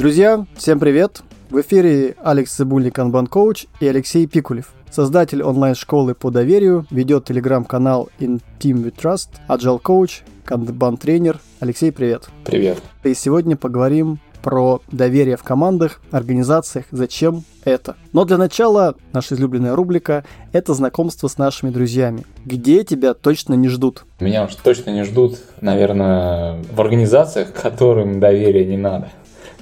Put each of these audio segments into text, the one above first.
Друзья, всем привет! В эфире Алекс Цибульник, Kanban коуч и Алексей Пикулев. Создатель онлайн-школы по доверию, ведет телеграм-канал In Team with Trust, Agile Coach, Kanban тренер. Алексей, привет. Привет. И сегодня поговорим про доверие в командах, организациях, зачем это. Но для начала наша излюбленная рубрика – это знакомство с нашими друзьями. Где тебя точно не ждут? Меня уж точно не ждут, наверное, в организациях, которым доверия не надо.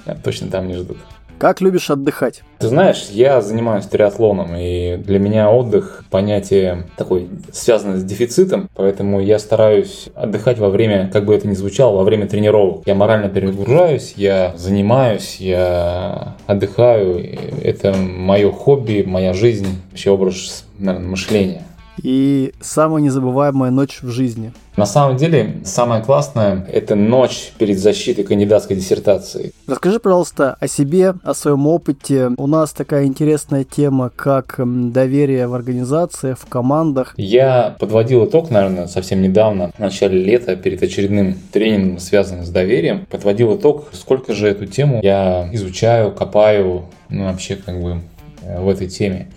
Меня точно там не ждут. Как любишь отдыхать? Ты знаешь, я занимаюсь триатлоном, и для меня отдых понятие такое связано с дефицитом, поэтому я стараюсь отдыхать во время, как бы это ни звучало, во время тренировок. Я морально перегружаюсь, я занимаюсь, я отдыхаю. Это мое хобби, моя жизнь, вообще образ наверное, мышления и самая незабываемая ночь в жизни? На самом деле, самое классное – это ночь перед защитой кандидатской диссертации. Расскажи, пожалуйста, о себе, о своем опыте. У нас такая интересная тема, как доверие в организациях, в командах. Я подводил итог, наверное, совсем недавно, в начале лета, перед очередным тренингом, связанным с доверием. Подводил итог, сколько же эту тему я изучаю, копаю, ну, вообще, как бы, в этой теме.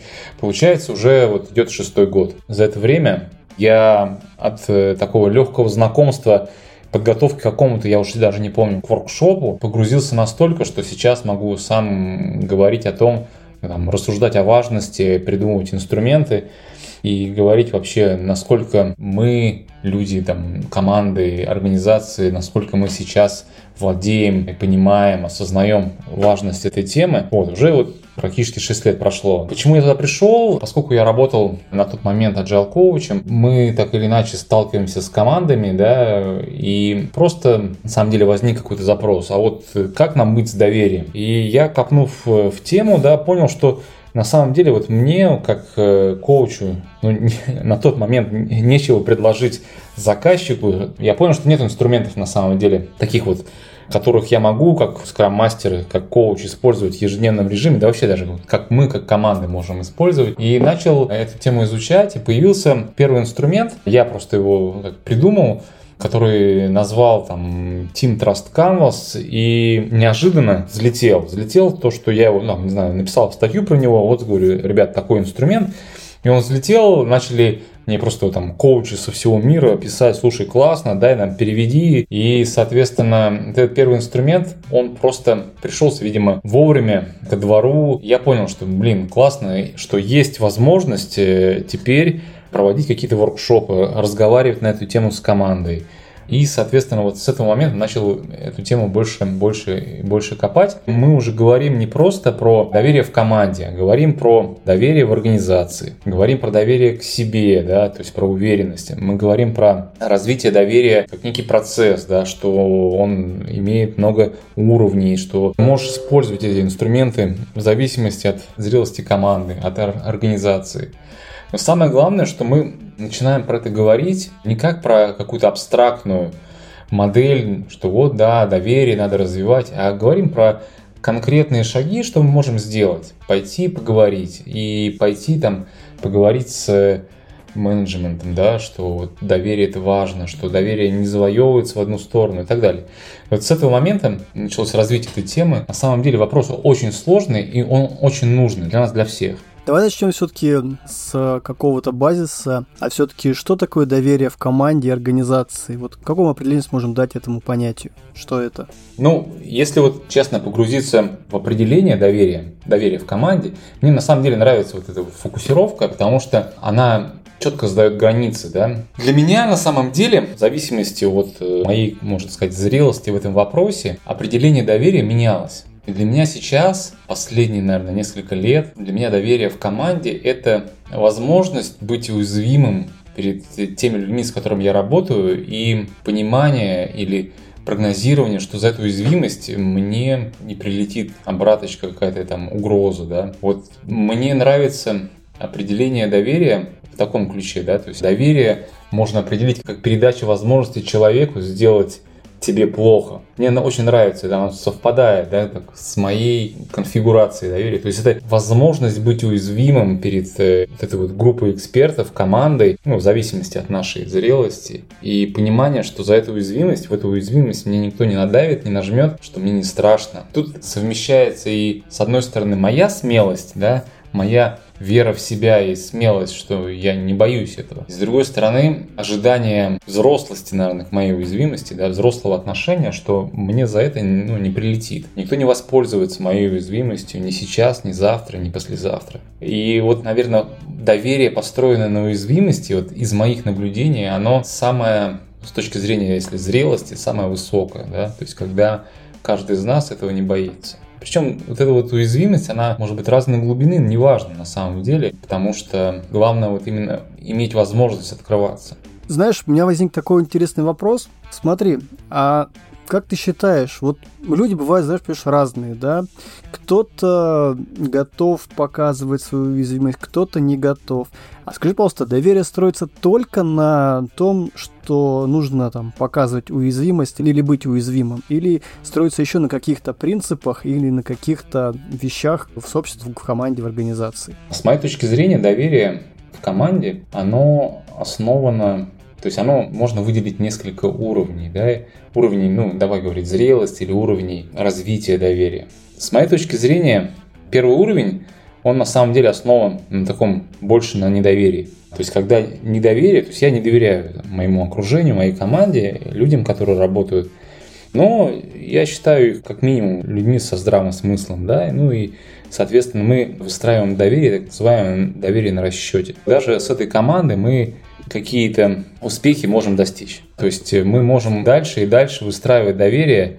Получается, уже вот идет шестой год. За это время я от э, такого легкого знакомства подготовки к какому-то, я уже даже не помню, к воркшопу, погрузился настолько, что сейчас могу сам говорить о том, там, рассуждать о важности, придумывать инструменты и говорить вообще, насколько мы, люди, там, команды, организации, насколько мы сейчас владеем, понимаем, осознаем важность этой темы. Вот, уже вот практически 6 лет прошло. Почему я туда пришел? Поскольку я работал на тот момент agile коучем, мы так или иначе сталкиваемся с командами, да, и просто на самом деле возник какой-то запрос, а вот как нам быть с доверием? И я, копнув в тему, да, понял, что на самом деле вот мне, как э, коучу, ну, на тот момент нечего предложить заказчику. Я понял, что нет инструментов на самом деле таких вот которых я могу, как скрам-мастер, как коуч, использовать в ежедневном режиме, да вообще даже как мы, как команды можем использовать. И начал эту тему изучать, и появился первый инструмент, я просто его придумал, который назвал там Team Trust Canvas и неожиданно взлетел. Взлетел то, что я его, ну, не знаю, написал статью про него, вот говорю, ребят, такой инструмент. И он взлетел, начали мне просто там коучи со всего мира писать, слушай, классно, дай нам переведи. И, соответственно, этот первый инструмент, он просто пришелся, видимо, вовремя ко двору. Я понял, что, блин, классно, что есть возможность э, теперь проводить какие-то воркшопы, разговаривать на эту тему с командой. И, соответственно, вот с этого момента начал эту тему больше, больше больше копать. Мы уже говорим не просто про доверие в команде, а говорим про доверие в организации, говорим про доверие к себе, да, то есть про уверенность. Мы говорим про развитие доверия как некий процесс, да, что он имеет много уровней, что можешь использовать эти инструменты в зависимости от зрелости команды, от организации. Но самое главное, что мы начинаем про это говорить не как про какую-то абстрактную модель, что вот, да, доверие надо развивать, а говорим про конкретные шаги, что мы можем сделать. Пойти поговорить и пойти там поговорить с менеджментом, да, что вот доверие это важно, что доверие не завоевывается в одну сторону и так далее. Вот с этого момента началось развитие этой темы. На самом деле вопрос очень сложный и он очень нужный для нас, для всех. Давай начнем все-таки с какого-то базиса. А все-таки что такое доверие в команде и организации? Вот какому определению сможем дать этому понятию? Что это? Ну, если вот честно погрузиться в определение доверия, доверия в команде, мне на самом деле нравится вот эта фокусировка, потому что она четко задает границы, да. Для меня на самом деле, в зависимости от э, моей, можно сказать, зрелости в этом вопросе, определение доверия менялось. И для меня сейчас, последние, наверное, несколько лет, для меня доверие в команде – это возможность быть уязвимым перед теми людьми, с которыми я работаю, и понимание или прогнозирование, что за эту уязвимость мне не прилетит обраточка какая-то там угроза, да. Вот мне нравится определение доверия в таком ключе, да, то есть доверие можно определить как передача возможности человеку сделать тебе плохо. Мне она очень нравится, да, она совпадает да, так, с моей конфигурацией доверия. То есть это возможность быть уязвимым перед э, вот этой вот группой экспертов, командой, ну, в зависимости от нашей зрелости. И понимание, что за эту уязвимость, в эту уязвимость мне никто не надавит, не нажмет, что мне не страшно. Тут совмещается и, с одной стороны, моя смелость, да, моя вера в себя и смелость, что я не боюсь этого. С другой стороны, ожидание взрослости, наверное, к моей уязвимости, да, взрослого отношения, что мне за это ну, не прилетит. Никто не воспользуется моей уязвимостью ни сейчас, ни завтра, ни послезавтра. И вот, наверное, доверие, построенное на уязвимости, вот из моих наблюдений, оно самое, с точки зрения, если зрелости, самое высокое, да, то есть когда каждый из нас этого не боится. Причем вот эта вот уязвимость, она может быть разной глубины, неважно на самом деле, потому что главное вот именно иметь возможность открываться. Знаешь, у меня возник такой интересный вопрос. Смотри, а как ты считаешь, вот люди бывают, знаешь, понимаешь, разные, да? Кто-то готов показывать свою уязвимость, кто-то не готов. А скажи, пожалуйста, доверие строится только на том, что нужно там показывать уязвимость или быть уязвимым, или строится еще на каких-то принципах или на каких-то вещах в сообществе, в команде, в организации? С моей точки зрения, доверие в команде, оно основано то есть оно можно выделить несколько уровней, да, уровней, ну, давай говорить, зрелости или уровней развития доверия. С моей точки зрения, первый уровень, он на самом деле основан на таком больше на недоверии. То есть, когда недоверие, то есть я не доверяю моему окружению, моей команде, людям, которые работают. Но я считаю их как минимум людьми со здравым смыслом, да, ну и, соответственно, мы выстраиваем доверие, так называемое доверие на расчете. Даже с этой командой мы какие-то успехи можем достичь. То есть э, мы можем дальше и дальше выстраивать доверие,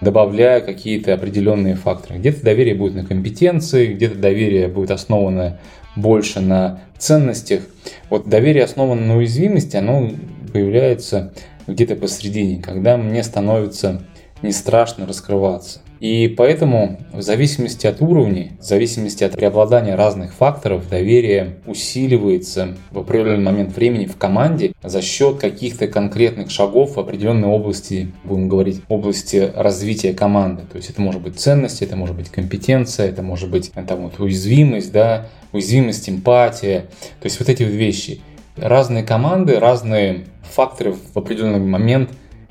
добавляя какие-то определенные факторы. Где-то доверие будет на компетенции, где-то доверие будет основано больше на ценностях. Вот доверие основано на уязвимости, оно появляется где-то посередине, когда мне становится не страшно раскрываться. И поэтому в зависимости от уровней, в зависимости от преобладания разных факторов, доверие усиливается в определенный момент времени в команде за счет каких-то конкретных шагов в определенной области, будем говорить, области развития команды. То есть это может быть ценность, это может быть компетенция, это может быть там, вот, уязвимость, да, уязвимость, эмпатия. То есть вот эти вот вещи. Разные команды, разные факторы в определенный момент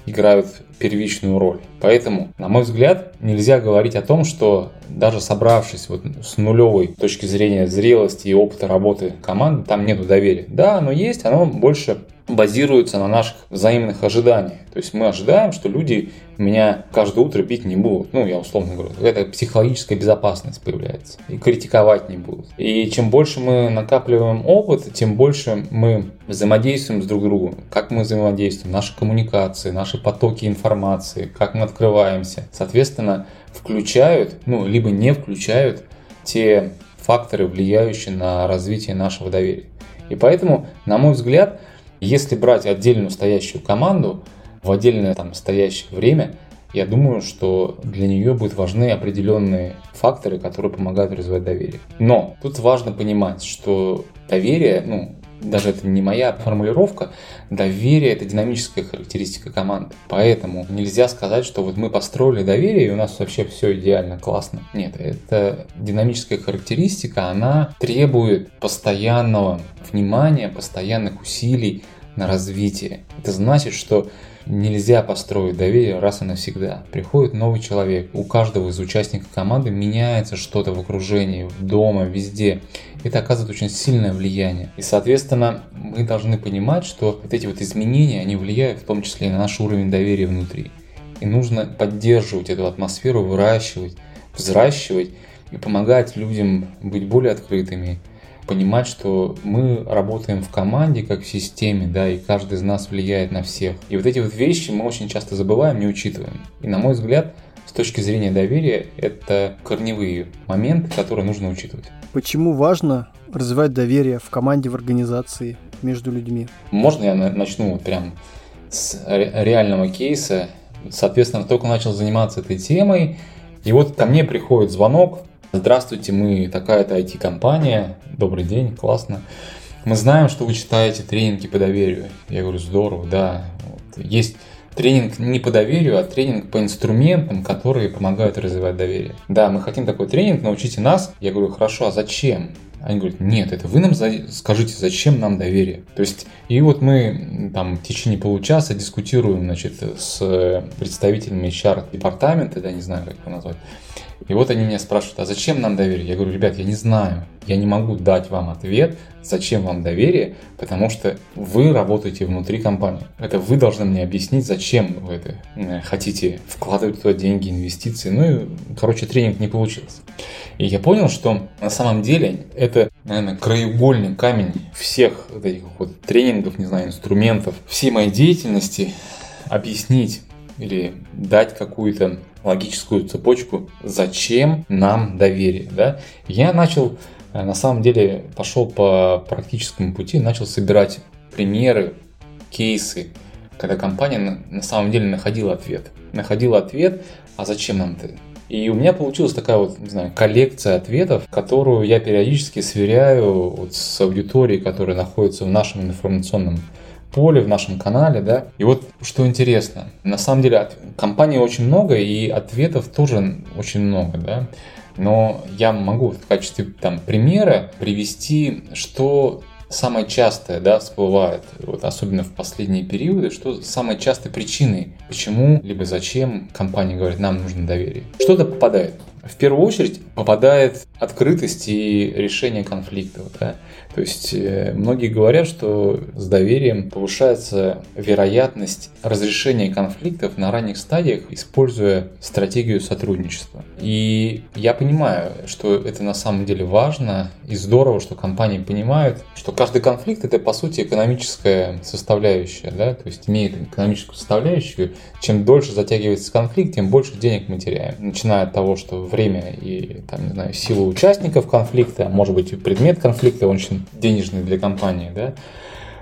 играют первичную роль. Поэтому, на мой взгляд, нельзя говорить о том, что даже собравшись вот с нулевой точки зрения зрелости и опыта работы команды, там нету доверия. Да, оно есть, оно больше базируется на наших взаимных ожиданиях. То есть мы ожидаем, что люди меня каждое утро бить не будут. Ну, я условно говорю, это психологическая безопасность появляется. И критиковать не будут. И чем больше мы накапливаем опыт, тем больше мы взаимодействуем с друг другом. Как мы взаимодействуем, наши коммуникации, наши потоки информации, как мы открываемся. Соответственно, включают, ну, либо не включают те факторы, влияющие на развитие нашего доверия. И поэтому, на мой взгляд, если брать отдельную стоящую команду в отдельное там стоящее время, я думаю, что для нее будут важны определенные факторы, которые помогают развивать доверие. Но тут важно понимать, что доверие, ну, даже это не моя формулировка, доверие – это динамическая характеристика команды. Поэтому нельзя сказать, что вот мы построили доверие, и у нас вообще все идеально, классно. Нет, это динамическая характеристика, она требует постоянного внимания, постоянных усилий на развитие. Это значит, что нельзя построить доверие раз и навсегда. Приходит новый человек, у каждого из участников команды меняется что-то в окружении, дома, везде. Это оказывает очень сильное влияние. И, соответственно, мы должны понимать, что вот эти вот изменения, они влияют в том числе и на наш уровень доверия внутри. И нужно поддерживать эту атмосферу, выращивать, взращивать и помогать людям быть более открытыми, понимать, что мы работаем в команде, как в системе, да, и каждый из нас влияет на всех. И вот эти вот вещи мы очень часто забываем, не учитываем. И на мой взгляд, с точки зрения доверия, это корневые моменты, которые нужно учитывать. Почему важно развивать доверие в команде, в организации, между людьми? Можно я начну вот прям с реального кейса? Соответственно, только начал заниматься этой темой, и вот ко мне приходит звонок Здравствуйте, мы такая-то IT-компания. Добрый день, классно. Мы знаем, что вы читаете тренинги по доверию. Я говорю, здорово, да. Вот. Есть тренинг не по доверию, а тренинг по инструментам, которые помогают развивать доверие. Да, мы хотим такой тренинг, научите нас. Я говорю, хорошо, а зачем? Они говорят, нет, это вы нам за... скажите, зачем нам доверие. То есть, и вот мы там в течение получаса дискутируем, значит, с представителями HR-департамента, да, не знаю, как его назвать, и вот они меня спрашивают, а зачем нам доверие? Я говорю, ребят, я не знаю. Я не могу дать вам ответ, зачем вам доверие, потому что вы работаете внутри компании. Это вы должны мне объяснить, зачем вы это э, хотите вкладывать туда деньги, инвестиции. Ну и, короче, тренинг не получился. И я понял, что на самом деле это, наверное, краеугольный камень всех вот этих вот тренингов, не знаю, инструментов, всей моей деятельности объяснить или дать какую-то логическую цепочку, зачем нам доверие. Да? Я начал, э, на самом деле, пошел по практическому пути, начал собирать примеры, кейсы, когда компания на самом деле находила ответ. Находила ответ, а зачем нам это? И у меня получилась такая вот, не знаю, коллекция ответов, которую я периодически сверяю вот с аудиторией, которая находится в нашем информационном поле, в нашем канале, да. И вот что интересно, на самом деле компаний очень много и ответов тоже очень много, да. Но я могу в качестве там примера привести, что самое частое, да, всплывает, вот особенно в последние периоды, что самой частой причиной, почему либо зачем компания говорит, нам нужно доверие. Что-то попадает. В первую очередь попадает открытость и решение конфликтов. Да? То есть э, многие говорят, что с доверием повышается вероятность разрешения конфликтов на ранних стадиях, используя стратегию сотрудничества. И я понимаю, что это на самом деле важно и здорово, что компании понимают, что каждый конфликт это по сути экономическая составляющая, да, то есть имеет экономическую составляющую. Чем дольше затягивается конфликт, тем больше денег мы теряем. Начиная от того, что время и там, не знаю, сила участников конфликта, может быть предмет конфликта очень денежный для компании, да.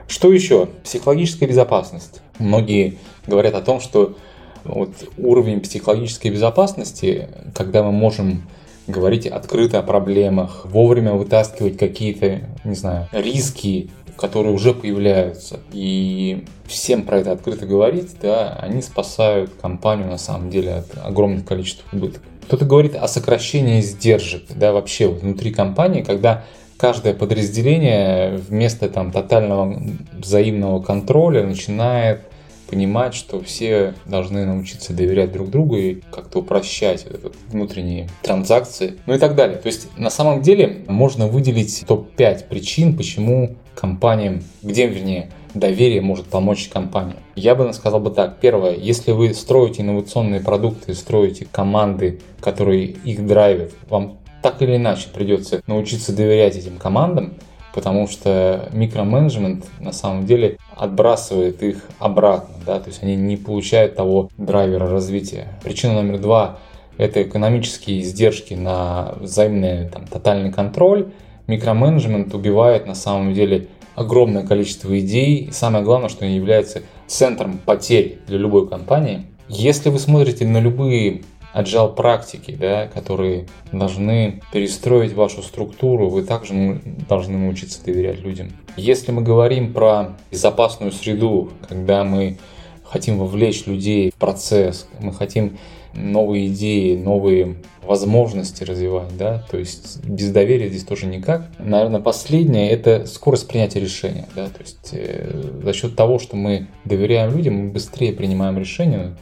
Что еще? Психологическая безопасность. Многие говорят о том, что вот уровень психологической безопасности, когда мы можем говорить открыто о проблемах, вовремя вытаскивать какие-то, не знаю, риски, которые уже появляются, и всем про это открыто говорить, да, они спасают компанию на самом деле от огромных количеств убытков. Кто-то говорит о сокращении издержек, да, вообще внутри компании, когда каждое подразделение вместо там тотального взаимного контроля начинает понимать, что все должны научиться доверять друг другу и как-то упрощать внутренние транзакции, ну и так далее. То есть на самом деле можно выделить топ-5 причин, почему компаниям, где, вернее, доверие может помочь компании. Я бы сказал бы так. Первое, если вы строите инновационные продукты, строите команды, которые их драйвят, вам так или иначе придется научиться доверять этим командам, потому что микроменеджмент на самом деле отбрасывает их обратно, да, то есть они не получают того драйвера развития. Причина номер два – это экономические издержки на взаимный там, тотальный контроль. Микроменеджмент убивает на самом деле огромное количество идей, и самое главное, что они являются центром потерь для любой компании. Если вы смотрите на любые agile практики, да, которые должны перестроить вашу структуру, вы также должны научиться доверять людям. Если мы говорим про безопасную среду, когда мы хотим вовлечь людей в процесс, мы хотим новые идеи, новые возможности развивать, да, то есть без доверия здесь тоже никак. Наверное, последнее – это скорость принятия решения, да, то есть э, за счет того, что мы доверяем людям, мы быстрее принимаем решения,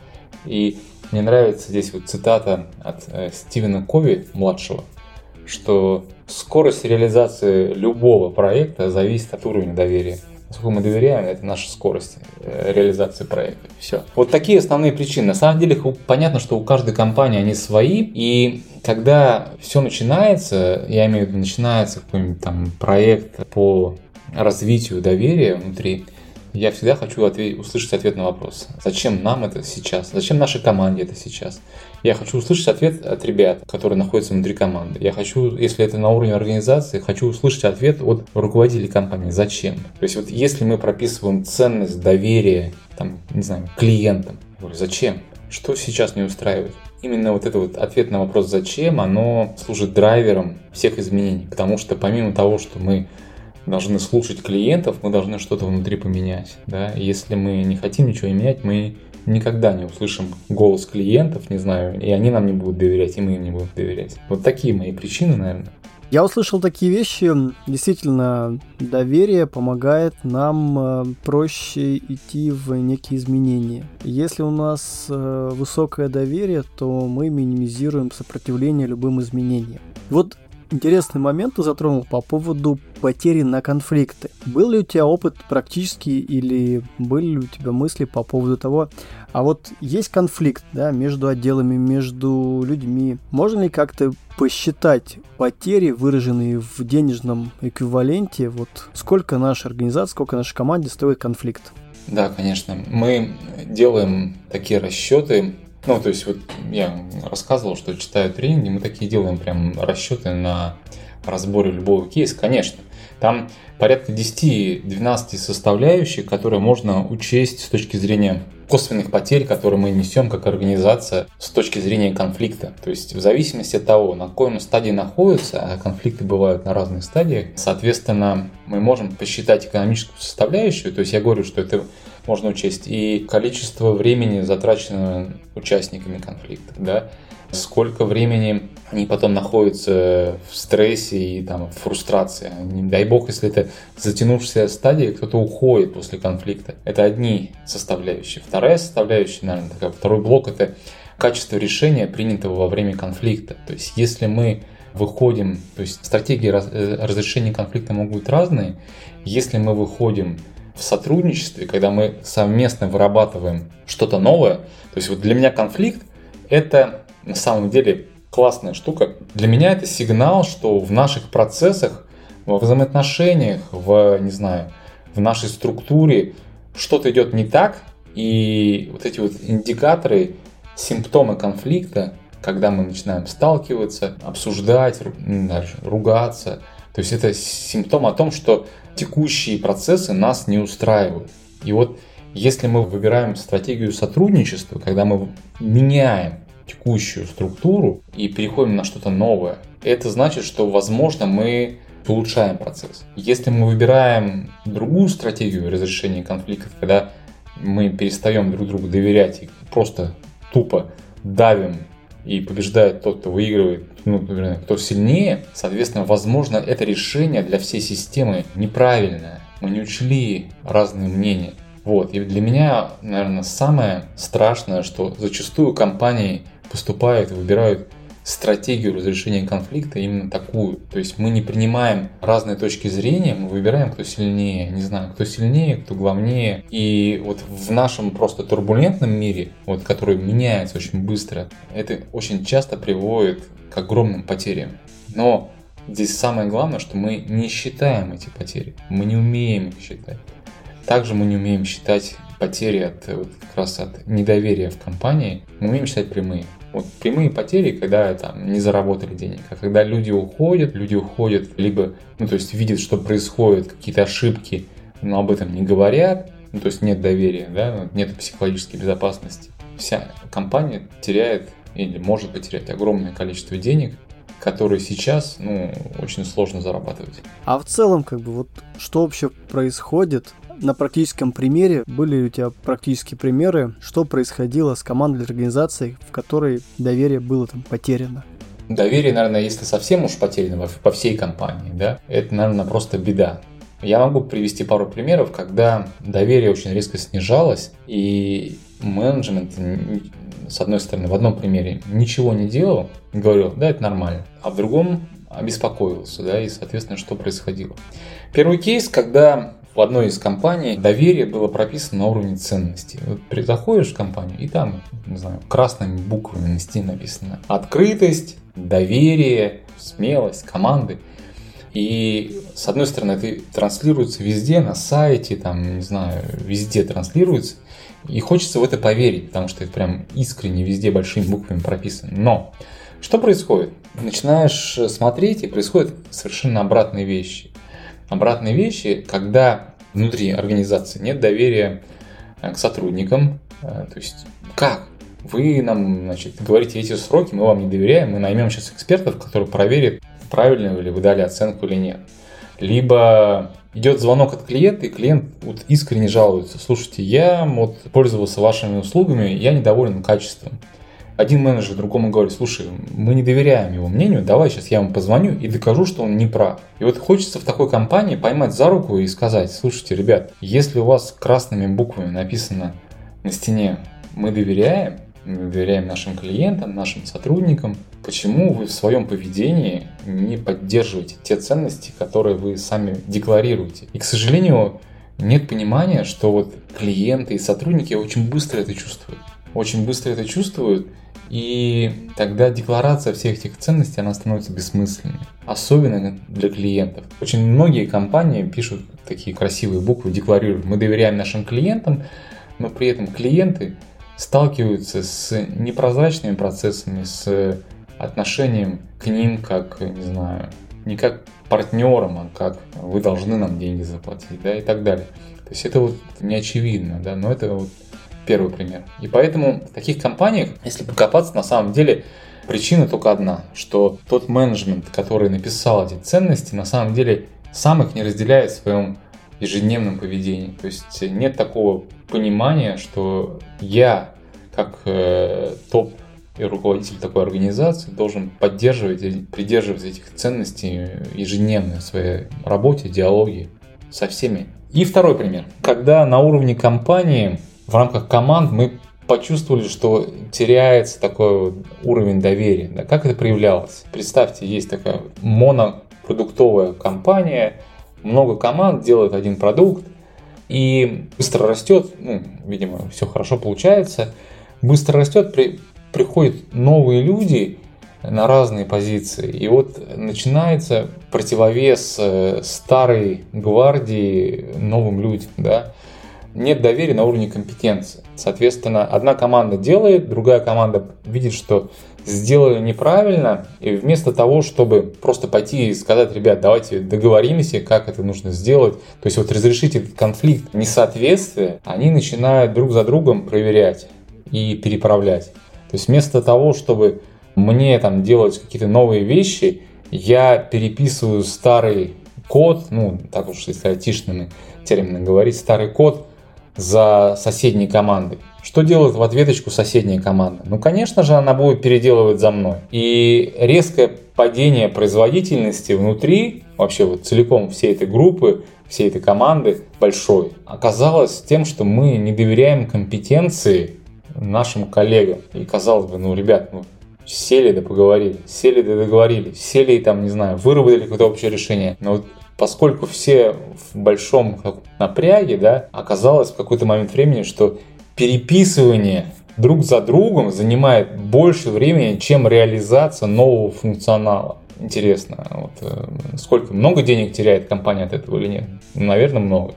и мне нравится здесь вот цитата от э, Стивена Кови, младшего, что скорость реализации любого проекта зависит от уровня доверия. Насколько мы доверяем, это наша скорость э, реализации проекта. Все. Вот такие основные причины. На самом деле понятно, что у каждой компании они свои, и когда все начинается, я имею в виду, начинается какой-нибудь там проект по развитию доверия внутри, я всегда хочу ответ, услышать ответ на вопрос. Зачем нам это сейчас? Зачем нашей команде это сейчас? Я хочу услышать ответ от ребят, которые находятся внутри команды. Я хочу, если это на уровне организации, хочу услышать ответ от руководителей компании. Зачем? То есть вот если мы прописываем ценность доверия, там, не знаю, клиентам, зачем? Что сейчас не устраивает? Именно вот этот вот ответ на вопрос «зачем?» оно служит драйвером всех изменений. Потому что помимо того, что мы должны слушать клиентов, мы должны что-то внутри поменять. Да? если мы не хотим ничего менять, мы никогда не услышим голос клиентов, не знаю, и они нам не будут доверять, и мы им не будем доверять. Вот такие мои причины, наверное. Я услышал такие вещи. Действительно, доверие помогает нам э, проще идти в некие изменения. Если у нас э, высокое доверие, то мы минимизируем сопротивление любым изменениям. Вот интересный момент ты затронул по поводу потери на конфликты. Был ли у тебя опыт практический или были ли у тебя мысли по поводу того, а вот есть конфликт да, между отделами, между людьми. Можно ли как-то посчитать потери, выраженные в денежном эквиваленте, вот сколько наша организация, сколько нашей команде стоит конфликт? Да, конечно. Мы делаем такие расчеты ну, то есть вот я рассказывал, что читаю тренинги, мы такие делаем прям расчеты на разборе любого кейса, конечно. Там порядка 10-12 составляющих, которые можно учесть с точки зрения косвенных потерь, которые мы несем как организация с точки зрения конфликта. То есть в зависимости от того, на какой он стадии находится, а конфликты бывают на разных стадиях, соответственно, мы можем посчитать экономическую составляющую. То есть я говорю, что это можно учесть и количество времени, затраченного участниками конфликта, да, сколько времени они потом находятся в стрессе и там, в фрустрации. Не дай бог, если это затянувшаяся стадия, кто-то уходит после конфликта. Это одни составляющие. Вторая составляющая, наверное, такая, второй блок – это качество решения, принятого во время конфликта. То есть, если мы выходим, то есть стратегии э, разрешения конфликта могут быть разные, если мы выходим в сотрудничестве, когда мы совместно вырабатываем что-то новое, то есть вот для меня конфликт – это на самом деле классная штука. Для меня это сигнал, что в наших процессах, во взаимоотношениях, в, не знаю, в нашей структуре что-то идет не так, и вот эти вот индикаторы, симптомы конфликта, когда мы начинаем сталкиваться, обсуждать, даже ругаться, то есть это симптом о том, что текущие процессы нас не устраивают. И вот если мы выбираем стратегию сотрудничества, когда мы меняем текущую структуру и переходим на что-то новое, это значит, что, возможно, мы улучшаем процесс. Если мы выбираем другую стратегию разрешения конфликтов, когда мы перестаем друг другу доверять и просто тупо давим и побеждает тот, кто выигрывает, ну, например, кто сильнее, соответственно, возможно, это решение для всей системы неправильное. Мы не учли разные мнения. Вот. И для меня, наверное, самое страшное, что зачастую компании поступают и выбирают стратегию разрешения конфликта именно такую. То есть мы не принимаем разные точки зрения, мы выбираем, кто сильнее. Не знаю, кто сильнее, кто главнее. И вот в нашем просто турбулентном мире, вот, который меняется очень быстро, это очень часто приводит к огромным потерям. Но здесь самое главное, что мы не считаем эти потери. Мы не умеем их считать. Также мы не умеем считать потери от, вот, как раз от недоверия в компании. Мы умеем считать прямые. Вот прямые потери, когда там не заработали денег, а когда люди уходят, люди уходят либо, ну то есть видят, что происходят какие-то ошибки, но об этом не говорят, ну то есть нет доверия, да, нет психологической безопасности. Вся компания теряет или может потерять огромное количество денег, которые сейчас, ну, очень сложно зарабатывать. А в целом, как бы, вот что вообще происходит на практическом примере, были ли у тебя практические примеры, что происходило с командой организацией, в которой доверие было там потеряно? Доверие, наверное, если совсем уж потеряно по всей компании, да, это, наверное, просто беда. Я могу привести пару примеров, когда доверие очень резко снижалось, и менеджмент, с одной стороны, в одном примере ничего не делал, говорил, да, это нормально, а в другом обеспокоился, да, и, соответственно, что происходило. Первый кейс, когда в одной из компаний доверие было прописано на уровне ценностей. Вот заходишь в компанию, и там, не знаю, красными буквами на стене написано открытость, доверие, смелость, команды. И с одной стороны, это транслируется везде, на сайте, там, не знаю, везде транслируется. И хочется в это поверить, потому что это прям искренне везде большими буквами прописано. Но что происходит? Начинаешь смотреть, и происходят совершенно обратные вещи обратные вещи, когда внутри организации нет доверия э, к сотрудникам. Э, то есть как? Вы нам значит, говорите эти сроки, мы вам не доверяем, мы наймем сейчас экспертов, которые проверят, правильно ли вы дали оценку или нет. Либо идет звонок от клиента, и клиент вот искренне жалуется. Слушайте, я вот пользовался вашими услугами, я недоволен качеством. Один менеджер другому говорит, слушай, мы не доверяем его мнению, давай сейчас я ему позвоню и докажу, что он не прав. И вот хочется в такой компании поймать за руку и сказать, слушайте, ребят, если у вас красными буквами написано на стене «Мы доверяем», мы доверяем нашим клиентам, нашим сотрудникам, почему вы в своем поведении не поддерживаете те ценности, которые вы сами декларируете. И, к сожалению, нет понимания, что вот клиенты и сотрудники очень быстро это чувствуют. Очень быстро это чувствуют, и тогда декларация всех этих ценностей, она становится бессмысленной. Особенно для клиентов. Очень многие компании пишут такие красивые буквы, декларируют, мы доверяем нашим клиентам, но при этом клиенты сталкиваются с непрозрачными процессами, с отношением к ним как, не знаю, не как партнерам, а как вы должны нам деньги заплатить, да, и так далее. То есть это вот не очевидно, да, но это вот первый пример. И поэтому в таких компаниях, если покопаться, на самом деле причина только одна, что тот менеджмент, который написал эти ценности, на самом деле сам их не разделяет в своем ежедневном поведении. То есть нет такого понимания, что я как э, топ и руководитель такой организации должен поддерживать и придерживаться этих ценностей ежедневно в своей работе, диалоге со всеми. И второй пример. Когда на уровне компании в рамках команд мы почувствовали, что теряется такой вот уровень доверия. Да? Как это проявлялось? Представьте, есть такая монопродуктовая компания, много команд делают один продукт, и быстро растет, ну, видимо, все хорошо получается, быстро растет, при, приходят новые люди на разные позиции, и вот начинается противовес э, старой гвардии новым людям, да, нет доверия на уровне компетенции. Соответственно, одна команда делает, другая команда видит, что сделали неправильно, и вместо того, чтобы просто пойти и сказать, ребят, давайте договоримся, как это нужно сделать, то есть вот разрешить этот конфликт несоответствия, они начинают друг за другом проверять и переправлять. То есть вместо того, чтобы мне там делать какие-то новые вещи, я переписываю старый код, ну, так уж если айтишными терминами говорить, старый код за соседней командой. Что делает в ответочку соседняя команда? Ну, конечно же, она будет переделывать за мной. И резкое падение производительности внутри, вообще вот целиком всей этой группы, всей этой команды большой, оказалось тем, что мы не доверяем компетенции нашим коллегам. И казалось бы, ну, ребят, ну, сели да поговорили, сели да договорились, сели и там, не знаю, выработали какое-то общее решение. Но вот поскольку все в большом напряге, да, оказалось в какой-то момент времени, что переписывание друг за другом занимает больше времени, чем реализация нового функционала. Интересно, вот, э, сколько много денег теряет компания от этого или нет? Наверное, много.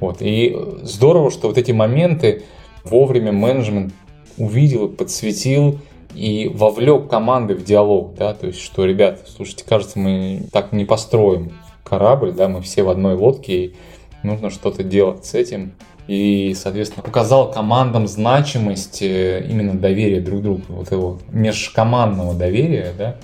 Вот. И здорово, что вот эти моменты вовремя менеджмент увидел, подсветил и вовлек команды в диалог, да, то есть, что, ребят, слушайте, кажется, мы так не построим корабль, да, мы все в одной лодке, и нужно что-то делать с этим. И, соответственно, показал командам значимость э, именно доверия друг другу, вот его межкомандного доверия, да,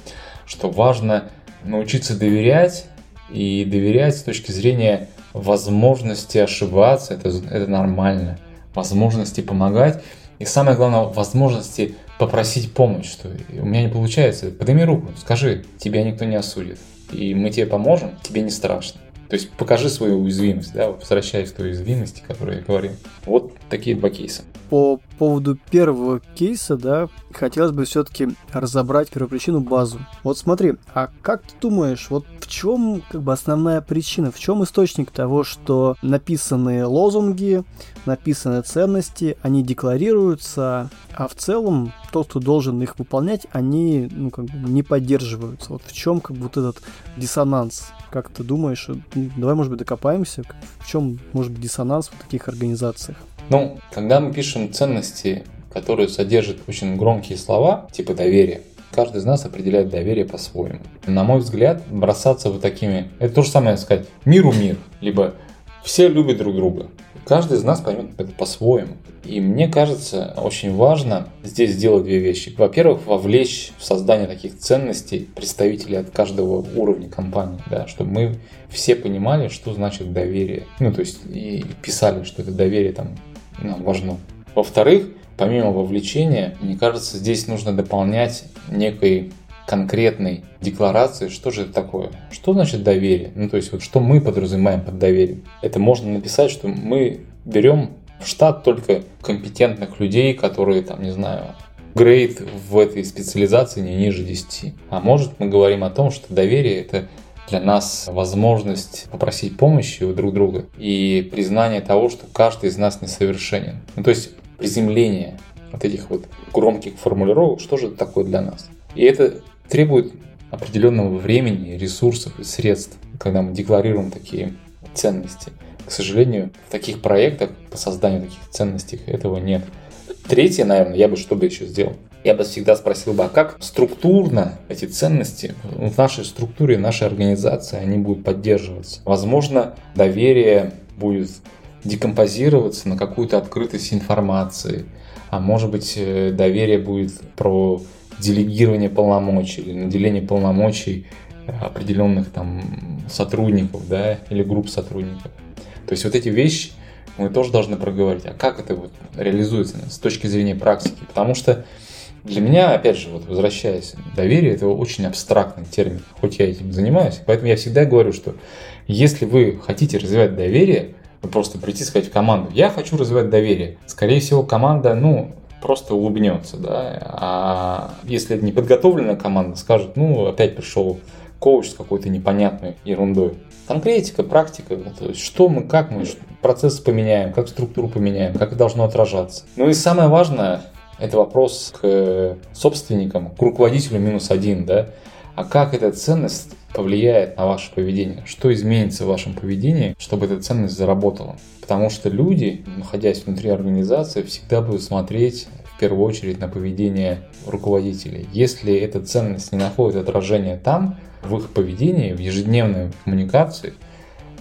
что важно научиться доверять и доверять с точки зрения возможности ошибаться, это, это нормально, возможности помогать и самое главное, возможности попросить помощь, что у меня не получается, подними руку, скажи, тебя никто не осудит и мы тебе поможем, тебе не страшно. То есть покажи свою уязвимость, да, возвращаясь к той уязвимости, которую я говорил. Вот такие два кейса. По поводу первого кейса, да, хотелось бы все-таки разобрать первопричину базу. Вот смотри, а как ты думаешь, вот в чем как бы основная причина, в чем источник того, что написанные лозунги, написанные ценности, они декларируются, а в целом тот, кто должен их выполнять, они ну, как бы не поддерживаются. Вот в чем как бы вот этот диссонанс? Как ты думаешь? Давай, может быть, докопаемся. В чем может быть диссонанс в таких организациях? Ну, когда мы пишем ценности, которые содержат очень громкие слова, типа доверие, каждый из нас определяет доверие по-своему. На мой взгляд, бросаться вот такими... Это то же самое сказать «миру мир», либо «все любят друг друга». каждый из нас поймет это по-своему. И мне кажется, очень важно здесь сделать две вещи. Во-первых, вовлечь в создание таких ценностей представителей от каждого уровня компании, да, чтобы мы все понимали, что значит доверие. Ну, то есть и писали, что это доверие там важно. Во-вторых, помимо вовлечения, мне кажется, здесь нужно дополнять некой конкретной декларации, что же это такое, что значит доверие, ну то есть вот что мы подразумеваем под доверием. Это можно написать, что мы берем в штат только компетентных людей, которые там, не знаю, грейд в этой специализации не ниже 10. А может мы говорим о том, что доверие это для нас возможность попросить помощи у друг друга и признание того, что каждый из нас несовершенен. Ну, то есть приземление вот этих вот громких формулировок, что же это такое для нас. И это требует определенного времени, ресурсов и средств, когда мы декларируем такие ценности. К сожалению, в таких проектах по созданию таких ценностей этого нет. Третье, наверное, я бы что бы еще сделал? Я бы всегда спросил бы, а как структурно эти ценности в нашей структуре, нашей организации, они будут поддерживаться? Возможно, доверие будет декомпозироваться на какую-то открытость информации, а может быть э, доверие будет про делегирование полномочий или наделение полномочий э, определенных там сотрудников, да, или групп сотрудников. То есть вот эти вещи мы тоже должны проговорить, а как это вот реализуется с точки зрения практики, потому что для меня, опять же, вот возвращаясь, доверие это очень абстрактный термин, хоть я этим занимаюсь, поэтому я всегда говорю, что если вы хотите развивать доверие, вы просто прийти сказать в команду, я хочу развивать доверие. Скорее всего, команда, ну, просто улыбнется, да. А если это неподготовленная команда, скажет, ну, опять пришел коуч с какой-то непонятной ерундой. Конкретика, практика, то есть что мы, как мы процесс поменяем, как структуру поменяем, как это должно отражаться. Ну и самое важное, это вопрос к собственникам, к руководителю минус один, да. А как эта ценность повлияет на ваше поведение? Что изменится в вашем поведении, чтобы эта ценность заработала? Потому что люди, находясь внутри организации, всегда будут смотреть в первую очередь на поведение руководителей. Если эта ценность не находит отражения там, в их поведении, в ежедневной коммуникации,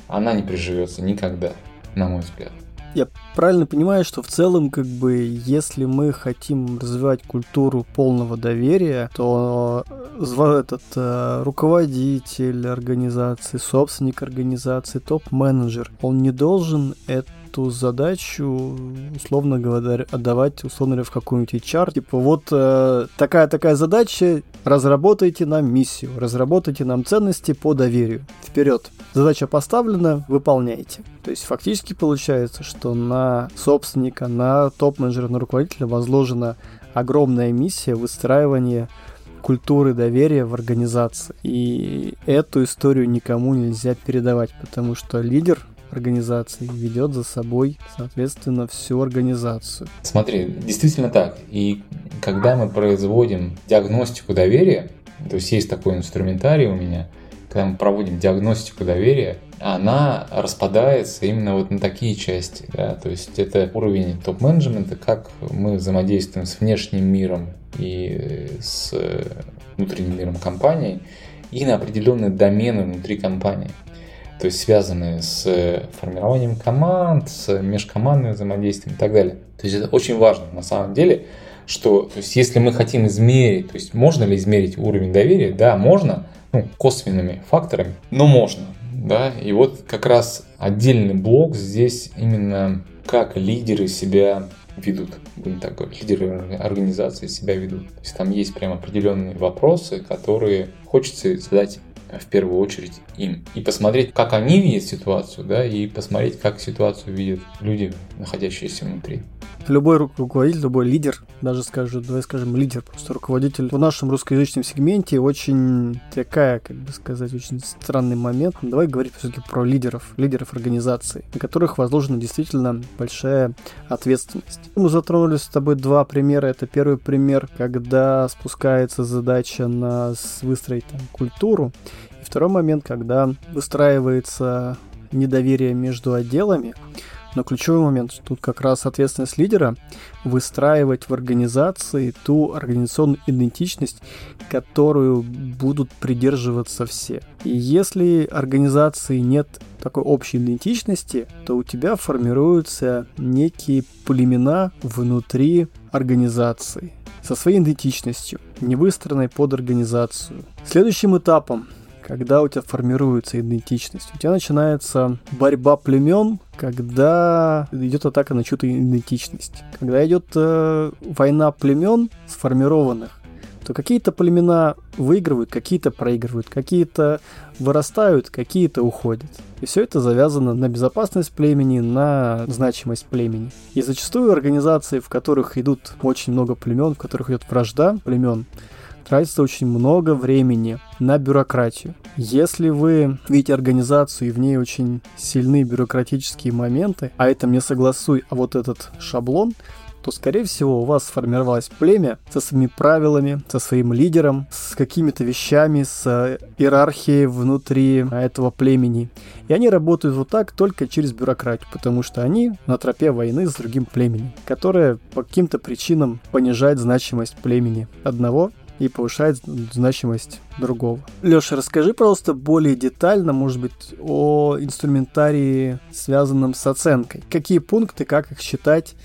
она не приживется никогда, на мой взгляд. Я правильно понимаю, что в целом, как бы, если мы хотим развивать культуру полного доверия, то э, этот э, руководитель организации, собственник организации, топ-менеджер, он не должен это эту задачу, условно говоря, отдавать, условно говоря, в какую-нибудь HR. Типа, вот э, такая-такая задача, разработайте нам миссию, разработайте нам ценности по доверию. Вперед. Задача поставлена, выполняйте. То есть фактически получается, что на собственника, на топ-менеджера, на руководителя возложена огромная миссия выстраивания культуры доверия в организации. И эту историю никому нельзя передавать, потому что лидер организации ведет за собой, соответственно, всю организацию. Смотри, действительно так. И когда мы производим диагностику доверия, то есть есть такой инструментарий у меня, когда мы проводим диагностику доверия, она распадается именно вот на такие части. Да? То есть это уровень топ-менеджмента, как мы взаимодействуем с внешним миром и с внутренним миром компании, и на определенные домены внутри компании то есть связанные с э, формированием команд, с межкомандным взаимодействием и так далее. То есть это очень важно на самом деле, что то есть если мы хотим измерить, то есть можно ли измерить уровень доверия, да, можно, ну, косвенными факторами, но можно, да, и вот как раз отдельный блок здесь именно как лидеры себя ведут, будем так говорить, лидеры организации себя ведут. То есть там есть прям определенные вопросы, которые хочется задать в первую очередь им. И посмотреть, как они видят ситуацию, да, и посмотреть, как ситуацию видят люди, находящиеся внутри. Любой руководитель, любой лидер, даже скажем, давай скажем лидер, просто руководитель в нашем русскоязычном сегменте очень такая, как бы сказать, очень странный момент. Но давай говорить все-таки про лидеров, лидеров организаций, на которых возложена действительно большая ответственность. Мы затронули с тобой два примера. Это первый пример, когда спускается задача на выстроить там, культуру, и второй момент, когда выстраивается недоверие между отделами, Но ключевой момент тут как раз ответственность лидера выстраивать в организации ту организационную идентичность, которую будут придерживаться все. И если организации нет такой общей идентичности, то у тебя формируются некие племена внутри организации со своей идентичностью, не выстроенной под организацию. Следующим этапом когда у тебя формируется идентичность. У тебя начинается борьба племен, когда идет атака на чью-то идентичность. Когда идет э, война племен сформированных, то какие-то племена выигрывают, какие-то проигрывают, какие-то вырастают, какие-то уходят. И все это завязано на безопасность племени, на значимость племени. И зачастую организации, в которых идут очень много племен, в которых идет вражда племен, тратится очень много времени на бюрократию. Если вы видите организацию и в ней очень сильные бюрократические моменты, а это мне согласуй, а вот этот шаблон, то, скорее всего, у вас сформировалось племя со своими правилами, со своим лидером, с какими-то вещами, с иерархией внутри этого племени. И они работают вот так только через бюрократию, потому что они на тропе войны с другим племенем, которое по каким-то причинам понижает значимость племени одного и повышает значимость другого. Леша, расскажи, пожалуйста, более детально, может быть, о инструментарии, связанном с оценкой. Какие пункты, как их считать?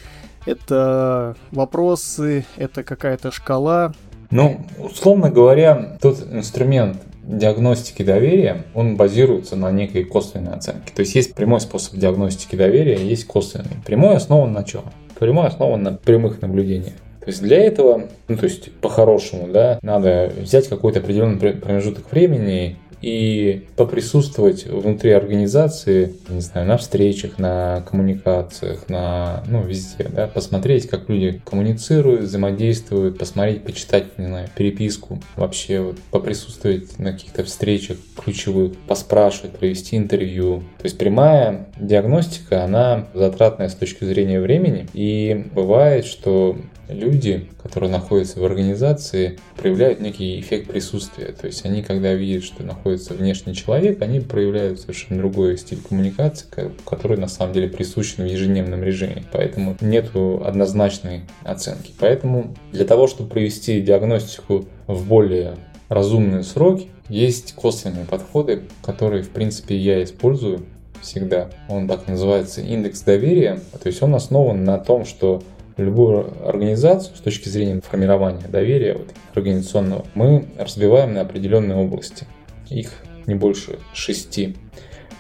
Это вопросы, это какая-то шкала? Ну, условно говоря, тот инструмент диагностики доверия, он базируется на некой косвенной оценке. То есть есть прямой способ диагностики доверия, есть косвенный. Прямой основан на чем? Прямой основан на прямых наблюдениях. То есть для этого, ну то есть по-хорошему, да, надо взять какой-то определенный промежуток времени и поприсутствовать внутри организации, не знаю, на встречах, на коммуникациях, на, ну, везде, да, посмотреть, как люди коммуницируют, взаимодействуют, посмотреть, почитать, не знаю, переписку, вообще вот, поприсутствовать на каких-то встречах ключевых, поспрашивать, провести интервью. То есть прямая диагностика, она затратная с точки зрения времени, и бывает, что люди, которые находятся в организации, проявляют некий эффект присутствия. То есть они, когда видят, что находится внешний человек, они проявляют совершенно другой стиль коммуникации, который на самом деле присущ в ежедневном режиме. Поэтому нет однозначной оценки. Поэтому для того, чтобы провести диагностику в более разумные сроки, есть косвенные подходы, которые, в принципе, я использую всегда. Он так называется индекс доверия. То есть он основан на том, что любую организацию с точки зрения формирования доверия вот, организационного мы разбиваем на определенные области. Их не больше шести.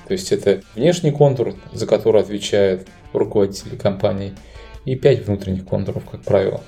То есть это внешний контур, за который отвечают руководители компании, и пять внутренних контуров, как правило.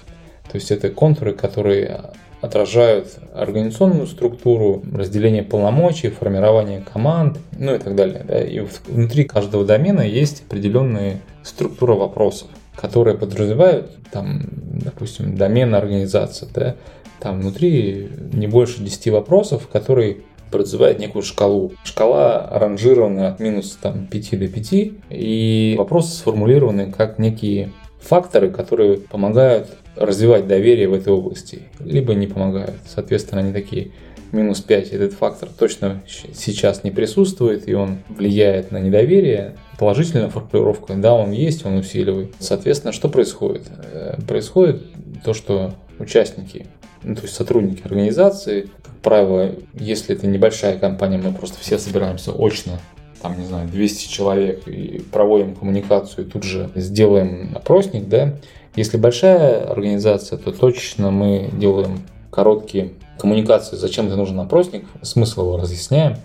То есть это контуры, которые отражают организационную структуру, разделение полномочий, формирование команд, ну и так далее. Да. И внутри каждого домена есть определенная структура вопросов которые подразумевают, там, допустим, домен организации, да, там внутри не больше 10 вопросов, которые подразумевает некую шкалу. Шкала ранжирована от минус там, 5 до 5, и вопросы сформулированы как некие факторы, которые помогают развивать доверие в этой области, либо не помогают. Соответственно, они такие минус 5, этот фактор точно сейчас не присутствует, и он влияет на недоверие, положительная формулировка, да, он есть, он усиливает. Соответственно, что происходит? Э, происходит то, что участники, ну, то есть сотрудники организации, как правило, если это небольшая компания, мы просто все собираемся очно, там, не знаю, 200 человек и проводим коммуникацию, и тут же сделаем опросник, да. Если большая организация, то точно мы делаем короткие коммуникации, зачем это нужен опросник, смысл его разъясняем,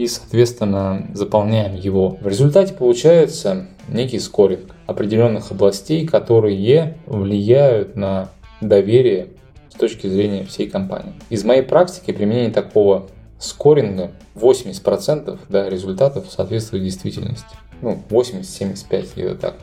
и, соответственно, заполняем его. В результате получается некий скоринг определенных областей, которые влияют на доверие с точки зрения всей компании. Из моей практики применение такого скоринга 80% да, результатов соответствует действительности. Ну, 80-75 где-то так.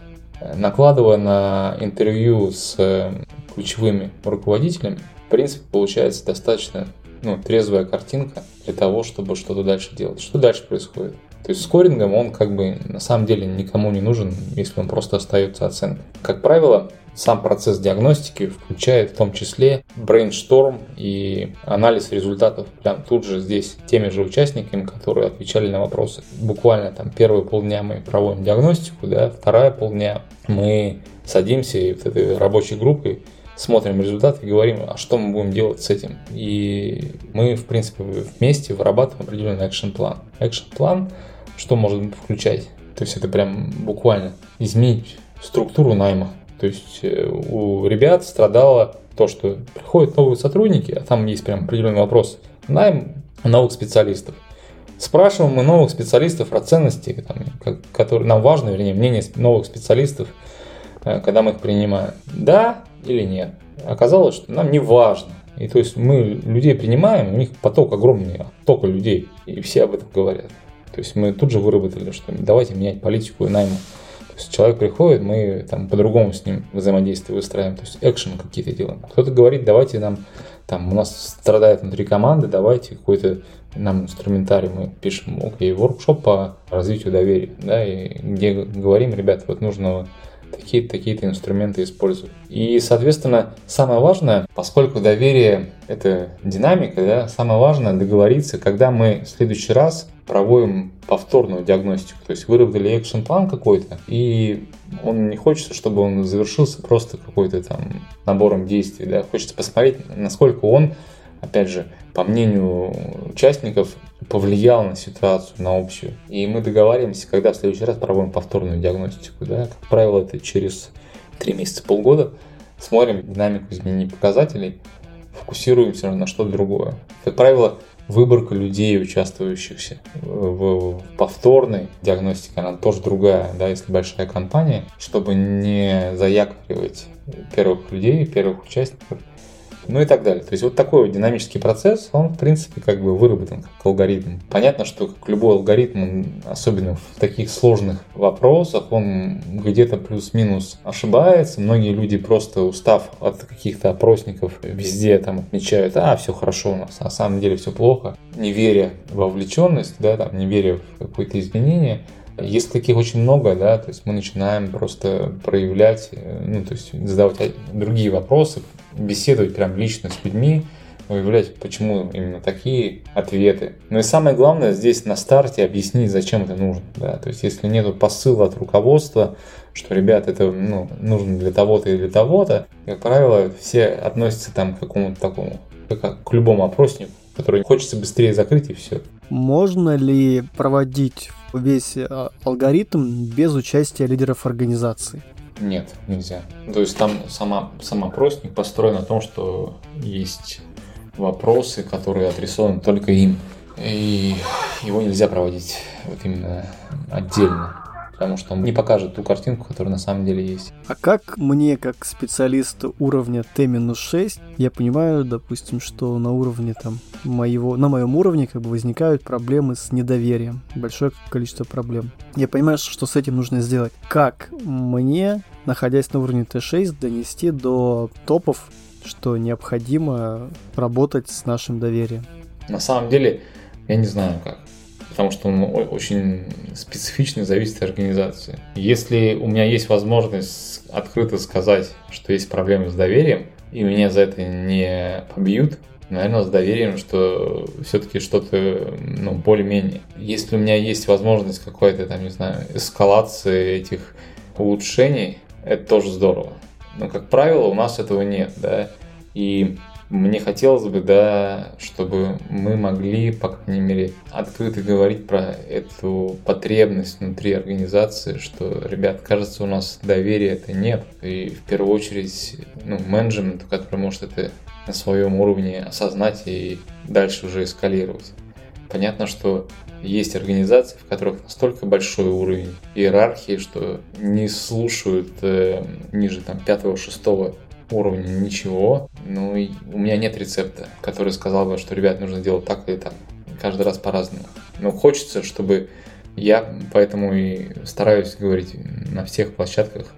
Накладывая на интервью с э, ключевыми руководителями, в принципе, получается достаточно ну, трезвая картинка для того, чтобы что-то дальше делать. Что дальше происходит? То есть скорингом он как бы на самом деле никому не нужен, если он просто остается оценкой. Как правило, сам процесс диагностики включает в том числе брейншторм и анализ результатов прям тут же здесь теми же участниками, которые отвечали на вопросы. Буквально там первые полдня мы проводим диагностику, да, вторая полдня мы садимся и вот этой рабочей группой смотрим результаты и говорим, а что мы будем делать с этим. И мы, в принципе, вместе вырабатываем определенный экшен-план. Экшен-план что может включать? То есть это прям буквально изменить структуру найма. То есть э, у ребят страдало то, что приходят новые сотрудники, а там есть прям определенный вопрос. Найм новых специалистов. Спрашиваем мы новых специалистов про ценности, там, которые нам важно, вернее, мнение новых специалистов, э, когда мы их принимаем. Да или нет? Оказалось, что нам не важно. И то есть мы людей принимаем, у них поток огромный, оттока людей, и все об этом говорят. То есть мы тут же выработали, что давайте менять политику и найму. То есть человек приходит, мы там по-другому с ним взаимодействие выстраиваем, то есть экшен какие-то делаем. Кто-то говорит, давайте нам, там у нас страдает внутри команды, давайте какой-то нам инструментарий, мы пишем, окей, воркшоп по развитию доверия, да, и где говорим, ребята, вот нужно такие-то такие инструменты использовать. И, соответственно, самое важное, поскольку доверие – это динамика, да, самое важное договориться, когда мы в следующий раз проводим повторную диагностику. То есть выработали экшен план какой-то, и он не хочется, чтобы он завершился просто какой-то там набором действий. Да? Хочется посмотреть, насколько он, опять же, по мнению участников, повлиял на ситуацию, на общую. И мы договариваемся, когда в следующий раз проводим повторную диагностику. Да? Как правило, это через 3 месяца, полгода. Смотрим динамику изменений показателей, фокусируемся на что-то другое. Как правило, выборка людей, участвующихся в повторной диагностике, она тоже другая, да, если большая компания, чтобы не заякоривать первых людей, первых участников, ну и так далее. То есть вот такой вот динамический процесс, он в принципе как бы выработан как алгоритм. Понятно, что как любой алгоритм, особенно в таких сложных вопросах, он где-то плюс-минус ошибается. Многие люди просто устав от каких-то опросников везде там отмечают, а, все хорошо у нас, на самом деле все плохо, не веря в вовлеченность, да, там, не веря в какое-то изменение. Если таких очень много, да, то есть мы начинаем просто проявлять, э, ну, то есть задавать другие вопросы, беседовать прям лично с людьми, выявлять, почему именно такие ответы. Ну и самое главное здесь на старте объяснить, зачем это нужно. Да? То есть если нет посыла от руководства, что, ребят, это ну, нужно для того-то и для того-то, как правило, все относятся там к какому-то такому, как к любому опроснику, который хочется быстрее закрыть и все. Можно ли проводить весь а, алгоритм без участия лидеров организации? Нет, нельзя. То есть там сама, сама опросник построен на том, что есть вопросы, которые адресованы только им. И его нельзя проводить вот именно отдельно потому что он не покажет ту картинку, которая на самом деле есть. А как мне, как специалист уровня Т-6, я понимаю, допустим, что на уровне там моего, на моем уровне как бы возникают проблемы с недоверием, большое количество проблем. Я понимаю, что с этим нужно сделать. Как мне, находясь на уровне Т6, донести до топов, что необходимо работать с нашим доверием? На самом деле, я не знаю как потому что он очень специфичный, зависит от организации. Если у меня есть возможность открыто сказать, что есть проблемы с доверием, и меня за это не побьют, наверное, с доверием, что все-таки что-то ну, более-менее. Если у меня есть возможность какой-то, там, не знаю, эскалации этих улучшений, это тоже здорово. Но, как правило, у нас этого нет, да. И мне хотелось бы, да, чтобы мы могли, по крайней мере, открыто говорить про эту потребность внутри организации, что, ребят, кажется, у нас доверия это нет. И в первую очередь, ну, менеджмент, который может это на своем уровне осознать и дальше уже эскалировать. Понятно, что есть организации, в которых настолько большой уровень иерархии, что не слушают э, ниже там пятого-шестого уровня ничего. Ну, и у меня нет рецепта, который сказал бы, что, ребят, нужно делать так или так. Каждый раз по-разному. Но хочется, чтобы я поэтому и стараюсь говорить на всех площадках,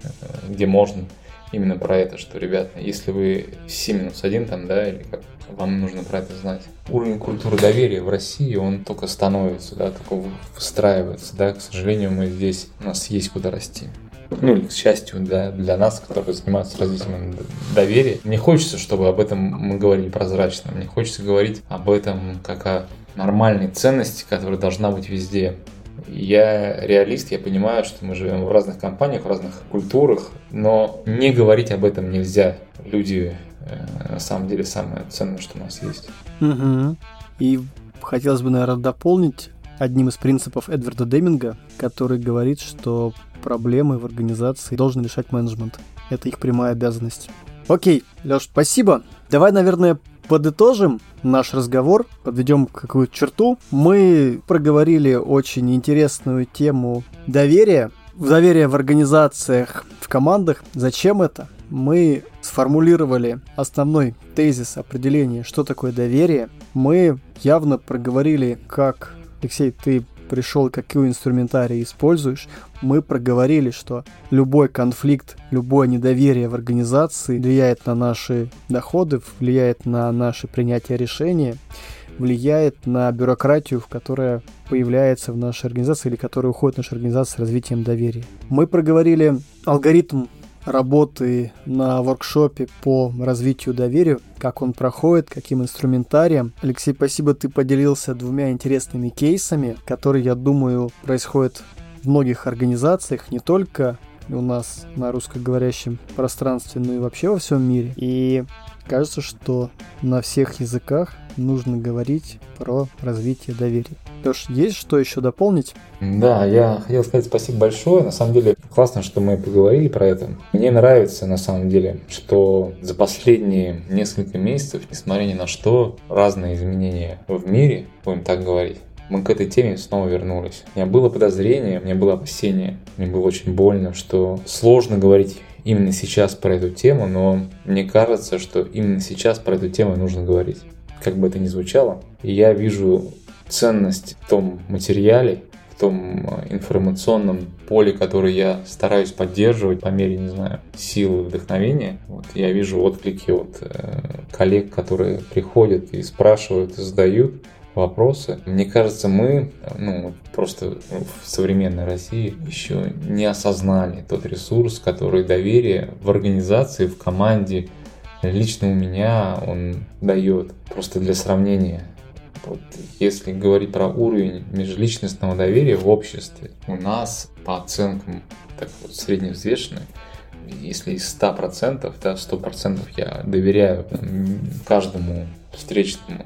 где можно, именно про это, что, ребята, если вы 7 минус 1 там, да, или как, вам нужно про это знать. Уровень культуры доверия в России, он только становится, да, только выстраивается, да, к сожалению, мы здесь, у нас есть куда расти ну к счастью для, для нас, которые занимаются развитием доверия. Мне хочется, чтобы об этом мы говорили прозрачно. Мне хочется говорить об этом как о нормальной ценности, которая должна быть везде. Я реалист, я понимаю, что мы живем в разных компаниях, в разных культурах, но не говорить об этом нельзя. Люди э, на самом деле самое ценное, что у нас есть. Угу. И хотелось бы, наверное, дополнить одним из принципов Эдварда Деминга, который говорит, что проблемы в организации должен решать менеджмент. Это их прямая обязанность. Окей, Леш, спасибо. Давай, наверное, подытожим наш разговор, подведем какую-то черту. Мы проговорили очень интересную тему доверия. Доверие в организациях, в командах. Зачем это? Мы сформулировали основной тезис определения, что такое доверие. Мы явно проговорили, как, Алексей, ты пришел, какой инструментарий используешь, мы проговорили, что любой конфликт, любое недоверие в организации влияет на наши доходы, влияет на наше принятие решения, влияет на бюрократию, которая появляется в нашей организации или которая уходит в нашу организацию с развитием доверия. Мы проговорили алгоритм работы на воркшопе по развитию доверия, как он проходит, каким инструментарием. Алексей, спасибо, ты поделился двумя интересными кейсами, которые, я думаю, происходят в многих организациях, не только у нас на русскоговорящем пространстве, но и вообще во всем мире. И кажется, что на всех языках нужно говорить про развитие доверия. Леш, есть что еще дополнить? Да, я хотел сказать спасибо большое. На самом деле, классно, что мы поговорили про это. Мне нравится, на самом деле, что за последние несколько месяцев, несмотря ни на что, разные изменения в мире, будем так говорить, мы к этой теме снова вернулись. У меня было подозрение, у меня было опасение, мне было очень больно, что сложно говорить именно сейчас про эту тему, но мне кажется, что именно сейчас про эту тему нужно говорить. Как бы это ни звучало. Я вижу ценность в том материале, в том э, информационном поле, который я стараюсь поддерживать по мере, не знаю, силы вдохновения. Вот я вижу отклики от э, коллег, которые приходят и спрашивают, и задают вопросы. Мне кажется, мы, ну, просто в современной России еще не осознали тот ресурс, который доверие в организации, в команде, лично у меня он дает. Просто для сравнения. Вот, если говорить про уровень межличностного доверия в обществе, у нас по оценкам так вот средневзвешенных, если из 100%, да, 100% я доверяю каждому встречному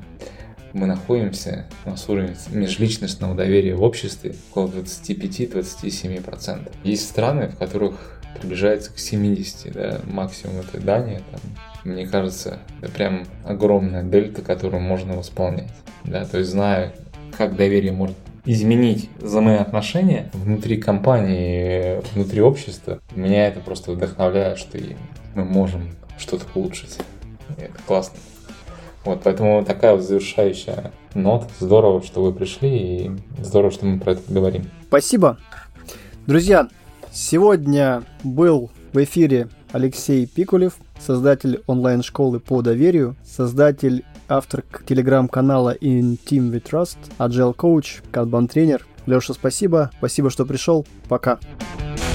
мы находимся, у нас уровень межличностного доверия в обществе около 25-27%. Есть страны, в которых приближается к 70, да, максимум это Дания, там, мне кажется, это прям огромная дельта, которую можно восполнять, да, то есть зная, как доверие может изменить взаимоотношения внутри компании, внутри общества, меня это просто вдохновляет, что мы можем что-то улучшить. И это классно. Вот, поэтому такая вот завершающая нота. Здорово, что вы пришли, и здорово, что мы про это говорим. Спасибо. Друзья, сегодня был в эфире Алексей Пикулев, создатель онлайн-школы по доверию, создатель, автор телеграм-канала In Team We Trust, Agile Coach, Kanban тренер. Леша, спасибо. Спасибо, что пришел. Пока. Пока.